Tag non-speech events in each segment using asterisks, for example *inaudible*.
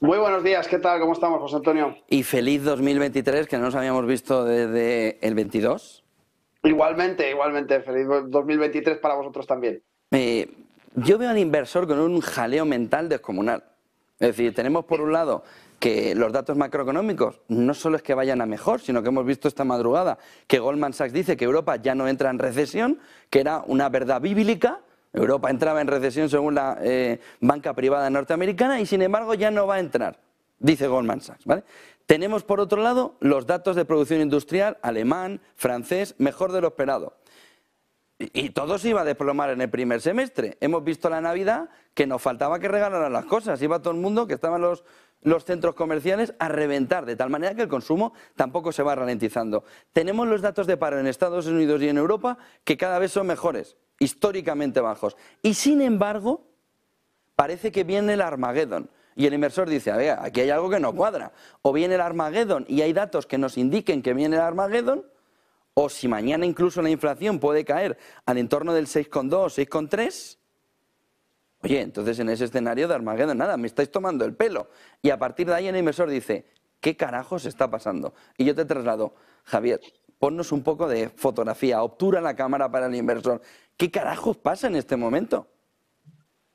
Muy buenos días, ¿qué tal? ¿Cómo estamos, José Antonio? Y feliz 2023, que no nos habíamos visto desde el 22. Igualmente, igualmente. Feliz 2023 para vosotros también. Eh, yo veo al inversor con un jaleo mental descomunal. Es decir, tenemos por un lado que los datos macroeconómicos no solo es que vayan a mejor, sino que hemos visto esta madrugada que Goldman Sachs dice que Europa ya no entra en recesión, que era una verdad bíblica. Europa entraba en recesión según la eh, banca privada norteamericana y sin embargo ya no va a entrar, dice Goldman Sachs. Tenemos por otro lado los datos de producción industrial alemán, francés, mejor de lo esperado. Y, y todo se iba a desplomar en el primer semestre. Hemos visto la Navidad que nos faltaba que regalaran las cosas. Iba todo el mundo, que estaban los, los centros comerciales, a reventar, de tal manera que el consumo tampoco se va ralentizando. Tenemos los datos de paro en Estados Unidos y en Europa que cada vez son mejores, históricamente bajos. Y sin embargo, parece que viene el Armageddon. Y el inversor dice, a ver, aquí hay algo que no cuadra. O viene el Armageddon y hay datos que nos indiquen que viene el Armageddon, o si mañana incluso la inflación puede caer al entorno del 6,2 o 6,3, oye, entonces en ese escenario de Armageddon, nada, me estáis tomando el pelo. Y a partir de ahí el inversor dice, ¿qué carajos está pasando? Y yo te traslado, Javier, ponnos un poco de fotografía, obtura la cámara para el inversor. ¿Qué carajos pasa en este momento?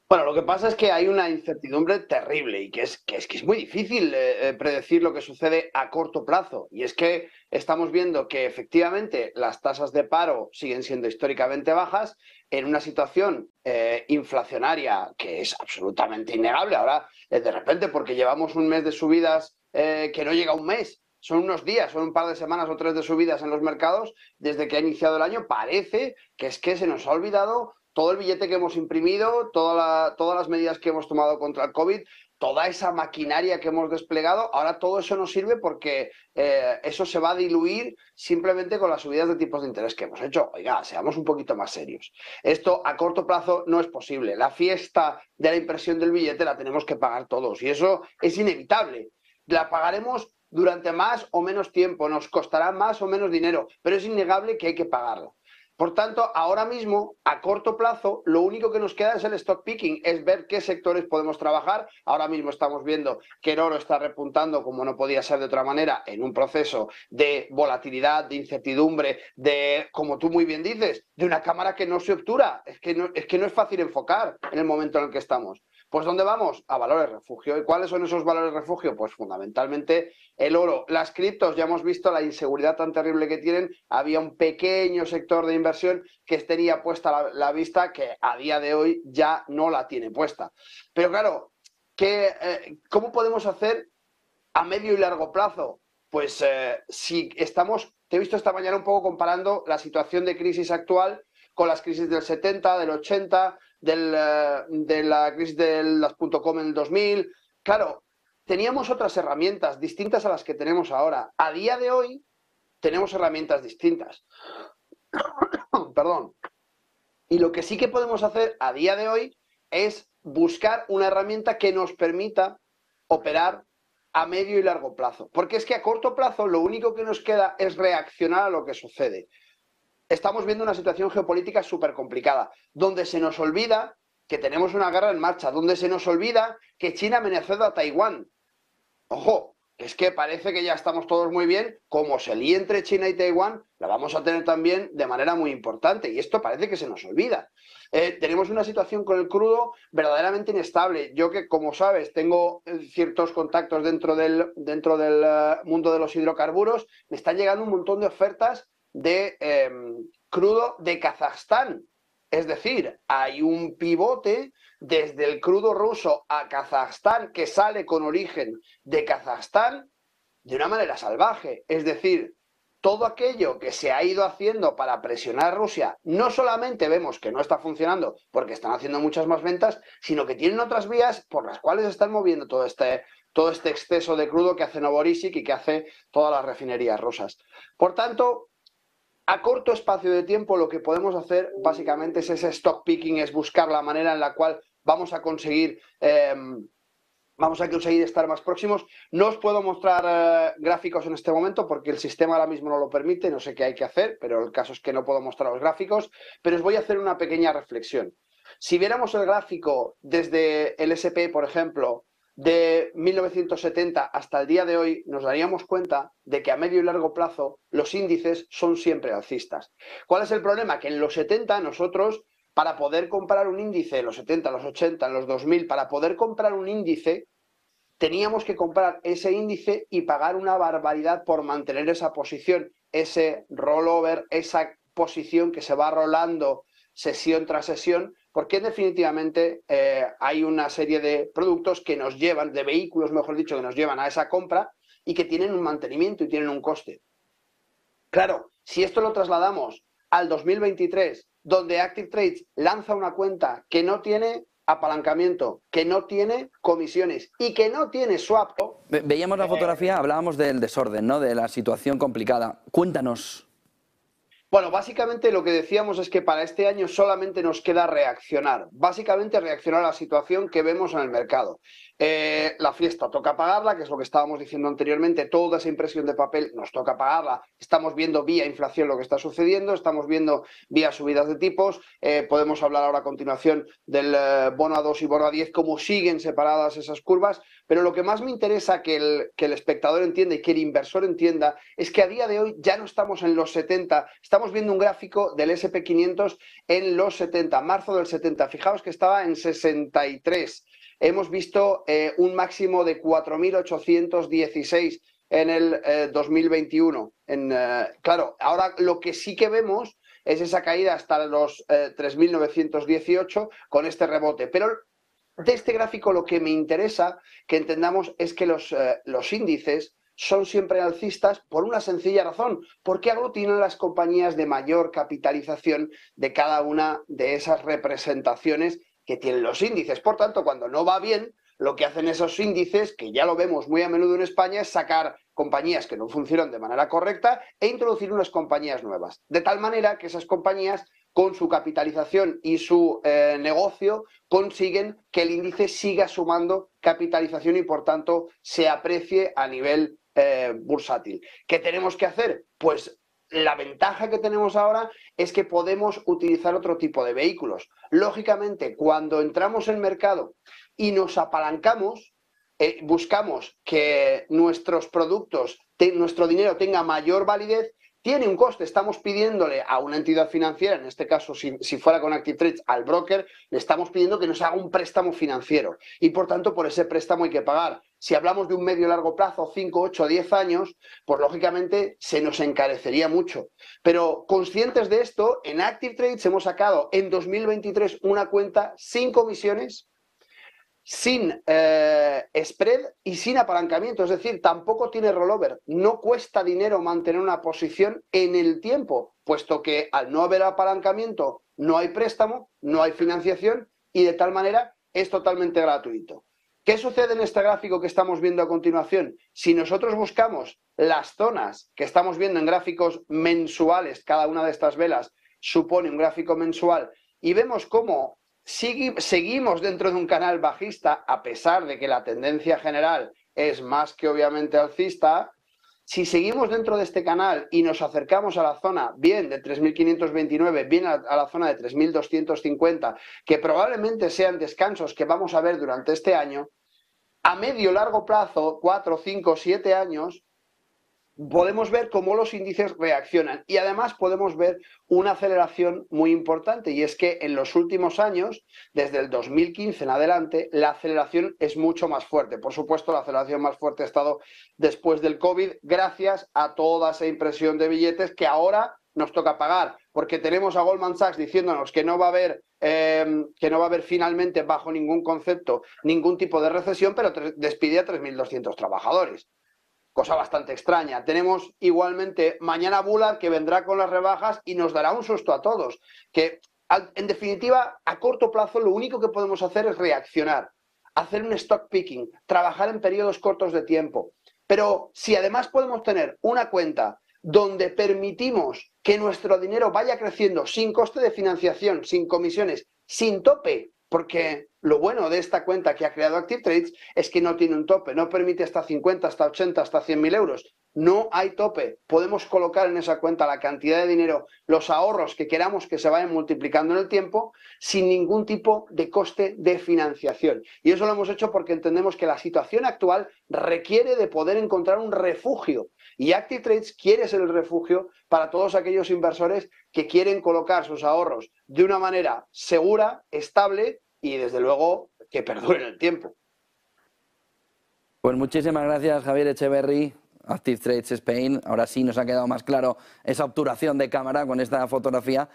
Bueno, lo que pasa es que hay una incertidumbre terrible y que es que es, que es muy difícil eh, predecir lo que sucede a corto plazo. Y es que estamos viendo que efectivamente las tasas de paro siguen siendo históricamente bajas en una situación eh, inflacionaria que es absolutamente innegable. Ahora, eh, de repente, porque llevamos un mes de subidas que no llega a un mes, son unos días, son un par de semanas o tres de subidas en los mercados desde que ha iniciado el año, parece que es que se nos ha olvidado todo el billete que hemos imprimido, todas las medidas que hemos tomado contra el COVID, toda esa maquinaria que hemos desplegado, ahora todo eso nos sirve porque eh, eso se va a diluir simplemente con las subidas de tipos de interés que hemos hecho. Oiga, seamos un poquito más serios. Esto a corto plazo no es posible. La fiesta de la impresión del billete la tenemos que pagar todos y eso es inevitable. La pagaremos durante más o menos tiempo, nos costará más o menos dinero, pero es innegable que hay que pagarlo. Por tanto, ahora mismo, a corto plazo, lo único que nos queda es el stock picking, es ver qué sectores podemos trabajar. Ahora mismo estamos viendo que el oro está repuntando, como no podía ser de otra manera, en un proceso de volatilidad, de incertidumbre, de, como tú muy bien dices, de una cámara que no se obtura. Es que no es, que no es fácil enfocar en el momento en el que estamos. Pues ¿dónde vamos? A valores refugio. ¿Y cuáles son esos valores refugio? Pues fundamentalmente el oro. Las criptos, ya hemos visto la inseguridad tan terrible que tienen. Había un pequeño sector de inversión que tenía puesta la, la vista que a día de hoy ya no la tiene puesta. Pero claro, ¿qué, eh, ¿cómo podemos hacer a medio y largo plazo? Pues eh, si estamos, te he visto esta mañana un poco comparando la situación de crisis actual con las crisis del 70, del 80, del, eh, de la crisis de las .com en el 2000. Claro, teníamos otras herramientas distintas a las que tenemos ahora. A día de hoy tenemos herramientas distintas. *coughs* Perdón. Y lo que sí que podemos hacer a día de hoy es buscar una herramienta que nos permita operar a medio y largo plazo. Porque es que a corto plazo lo único que nos queda es reaccionar a lo que sucede estamos viendo una situación geopolítica súper complicada, donde se nos olvida que tenemos una guerra en marcha, donde se nos olvida que China amenazó a Taiwán. Ojo, es que parece que ya estamos todos muy bien, como se líe entre China y Taiwán, la vamos a tener también de manera muy importante, y esto parece que se nos olvida. Eh, tenemos una situación con el crudo verdaderamente inestable. Yo que, como sabes, tengo eh, ciertos contactos dentro del, dentro del uh, mundo de los hidrocarburos, me están llegando un montón de ofertas de eh, crudo de Kazajstán. Es decir, hay un pivote desde el crudo ruso a Kazajstán que sale con origen de Kazajstán de una manera salvaje. Es decir, todo aquello que se ha ido haciendo para presionar a Rusia, no solamente vemos que no está funcionando porque están haciendo muchas más ventas, sino que tienen otras vías por las cuales están moviendo todo este, todo este exceso de crudo que hace Novorisic y que hace todas las refinerías rusas. Por tanto, a corto espacio de tiempo lo que podemos hacer básicamente es ese stock picking, es buscar la manera en la cual vamos a conseguir... Em, vamos a conseguir estar más próximos. No os puedo mostrar eh, gráficos en este momento porque el sistema ahora mismo no lo permite, no sé qué hay que hacer, pero el caso es que no puedo mostrar los gráficos, pero os voy a hacer una pequeña reflexión. Si viéramos el gráfico desde el SP, por ejemplo, de 1970 hasta el día de hoy, nos daríamos cuenta de que a medio y largo plazo los índices son siempre alcistas. ¿Cuál es el problema? Que en los 70 nosotros para poder comprar un índice, en los 70, los 80, en los 2000, para poder comprar un índice, teníamos que comprar ese índice y pagar una barbaridad por mantener esa posición, ese rollover, esa posición que se va rolando sesión tras sesión, porque definitivamente eh, hay una serie de productos que nos llevan, de vehículos, mejor dicho, que nos llevan a esa compra y que tienen un mantenimiento y tienen un coste. Claro, si esto lo trasladamos al 2023, donde Active Trades lanza una cuenta que no tiene apalancamiento, que no tiene comisiones y que no tiene swap. veíamos la fotografía, hablábamos del desorden, ¿no? De la situación complicada. Cuéntanos. Bueno, básicamente lo que decíamos es que para este año solamente nos queda reaccionar. Básicamente reaccionar a la situación que vemos en el mercado. Eh, la fiesta toca pagarla, que es lo que estábamos diciendo anteriormente, toda esa impresión de papel nos toca pagarla. Estamos viendo vía inflación lo que está sucediendo, estamos viendo vía subidas de tipos. Eh, podemos hablar ahora a continuación del eh, bono a 2 y bono a 10, cómo siguen separadas esas curvas. Pero lo que más me interesa que el, que el espectador entienda y que el inversor entienda es que a día de hoy ya no estamos en los 70, estamos viendo un gráfico del SP500 en los 70, marzo del 70. Fijaos que estaba en 63 hemos visto eh, un máximo de 4.816 en el 2021. Eh, eh, claro, ahora lo que sí que vemos es esa caída hasta los 3.918 con este rebote. Pero de este gráfico lo que me interesa que entendamos es que los, los índices son siempre alcistas por una sencilla razón, porque aglutinan las compañías de mayor capitalización de cada una de esas representaciones que tienen los índices. Por tanto, cuando no va bien, lo que hacen esos índices, que ya lo vemos muy a menudo en España, es sacar compañías que no funcionan de manera correcta e introducir unas compañías nuevas. De tal manera que esas compañías, con su capitalización y su eh, negocio, consiguen que el índice siga sumando capitalización y, por tanto, se aprecie a nivel eh, bursátil. ¿Qué tenemos que hacer? Pues la ventaja que tenemos ahora es que podemos utilizar otro tipo de vehículos. Lógicamente, cuando entramos en mercado y nos apalancamos, eh, buscamos que nuestros productos, nuestro dinero tenga mayor validez, tiene un coste. Estamos pidiéndole a una entidad financiera, en este caso, si, fuera con Active Trades, al broker, le estamos pidiendo que nos haga un préstamo financiero. Y por tanto, por ese préstamo hay que pagar. Si hablamos de un medio largo plazo, 5, 8, 10 años, pues lógicamente se nos encarecería mucho. Pero conscientes de esto, en Active Trades hemos sacado en 2023 una cuenta sin comisiones, sin eh, spread y sin apalancamiento, es decir, tampoco tiene rollover. No cuesta dinero mantener una posición en el tiempo, puesto que al no haber apalancamiento no hay préstamo, no hay financiación y de tal manera es totalmente gratuito. ¿Qué sucede en este gráfico que estamos viendo a continuación? Si nosotros buscamos las zonas que estamos viendo en gráficos mensuales, cada una de estas velas supone un gráfico mensual, y vemos cómo seguimos dentro de un canal bajista, a pesar de que la tendencia general es más que obviamente alcista. Si seguimos dentro de este canal y nos acercamos a la zona bien de 3.529, bien a, la zona de 3.250, que probablemente sean descansos que vamos a ver durante este año, a medio largo plazo, 4, 5, 7 años, podemos ver cómo los índices reaccionan y además podemos ver una aceleración muy importante y es que en los últimos años, desde el 2015 en adelante, la aceleración es mucho más fuerte. Por supuesto, la aceleración más fuerte ha estado después del COVID gracias a toda esa impresión de billetes que ahora nos toca pagar, porque tenemos a Goldman Sachs diciéndonos que no va a haber, em, que no va a haber finalmente bajo ningún concepto ningún tipo de recesión, pero despide a 3.200 trabajadores. Cosa bastante extraña. Tenemos igualmente mañana Bullard que vendrá con las rebajas y nos dará un susto a todos. Que en definitiva, a corto plazo lo único que podemos hacer es reaccionar, hacer un stock picking, trabajar en periodos cortos de tiempo. Pero si además podemos tener una cuenta donde permitimos que nuestro dinero vaya creciendo sin coste de financiación, sin comisiones, sin tope, porque lo bueno de esta cuenta que ha creado Active Trades es que no tiene un tope, no permite hasta 50, hasta 80, hasta 100 mil euros. No hay tope. Podemos colocar en esa cuenta la cantidad de dinero, los ahorros que queramos que se vayan multiplicando en el tiempo sin ningún tipo de coste de financiación. Y eso lo hemos hecho porque entendemos que la situación actual requiere de poder encontrar un refugio. Y Active Trades quiere ser el refugio para todos aquellos inversores que quieren colocar sus ahorros de una manera segura, estable y desde luego que perdure el tiempo. Pues muchísimas gracias Javier Echeverry, Active Trades Spain. Ahora sí nos ha quedado más claro esa obturación de cámara con esta fotografía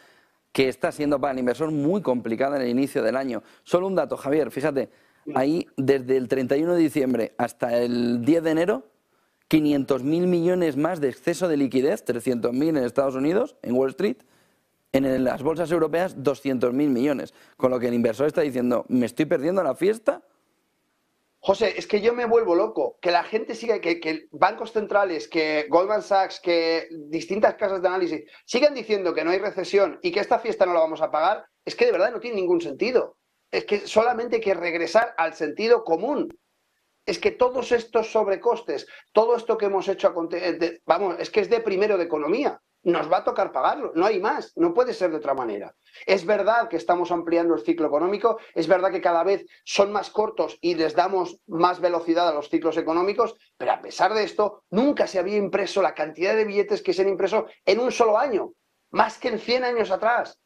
que está siendo para el inversor muy complicada en el inicio del año. Solo un dato, Javier, fíjate, ahí desde el 31 de diciembre hasta el 10 de enero, 500.000 millones más de exceso de liquidez, 300.000 en Estados Unidos, en Wall Street, en las bolsas europeas 200.000 millones. Con lo que el inversor está diciendo, ¿me estoy perdiendo la fiesta? José, es que yo me vuelvo loco. Que la gente siga, que, bancos centrales, que Goldman Sachs, que distintas casas de análisis sigan diciendo que no hay recesión y que esta fiesta no la vamos a pagar, es que de verdad no tiene ningún sentido. Es que solamente hay que regresar al sentido común. Es que todos estos sobrecostes, todo esto que hemos hecho, vamos, es que es de primero de economía nos va a tocar pagarlo, no hay más, no puede ser de otra manera. Es verdad que estamos ampliando el ciclo económico, es verdad que cada vez son más cortos y les damos más velocidad a los ciclos económicos, pero a pesar de esto, nunca se había impreso la cantidad de billetes que se han impreso en un solo año, más que en 100 años atrás.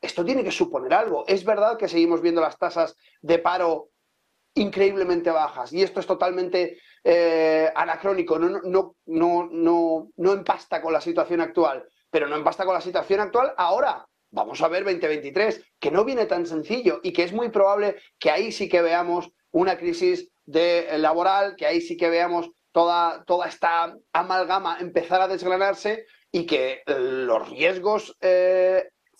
Esto tiene que suponer algo. Es verdad que seguimos viendo las tasas de paro increíblemente bajas. Y esto es totalmente eh, anacrónico, no, no, no, no, no empasta con la situación actual, pero no empasta con la situación actual ahora. Vamos a ver 2023, que no viene tan sencillo y que es muy probable que ahí sí que veamos una crisis eh, laboral, que ahí sí que veamos toda, toda esta amalgama empezar a desgranarse y que eh, los riesgos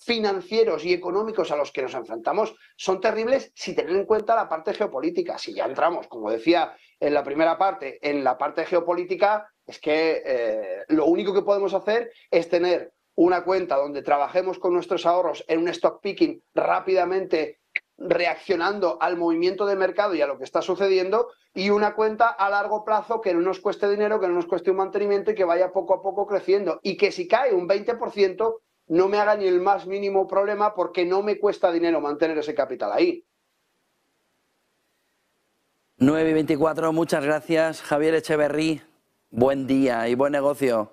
financieros y económicos a los que nos enfrentamos son terribles si tener en cuenta la parte geopolítica. Si ya entramos, como decía en la primera parte, en la parte geopolítica, es que eh, lo único que podemos hacer es tener una cuenta donde trabajemos con nuestros ahorros en un stock picking rápidamente reaccionando al movimiento de mercado y a lo que está sucediendo y una cuenta a largo plazo que no nos cueste dinero, que no nos cueste un mantenimiento y que vaya poco a poco creciendo y que si cae un 20% no me haga ni el más mínimo problema porque no me cuesta dinero mantener ese capital ahí. 9 y 24, muchas gracias. Javier Echeverry, buen día y buen negocio.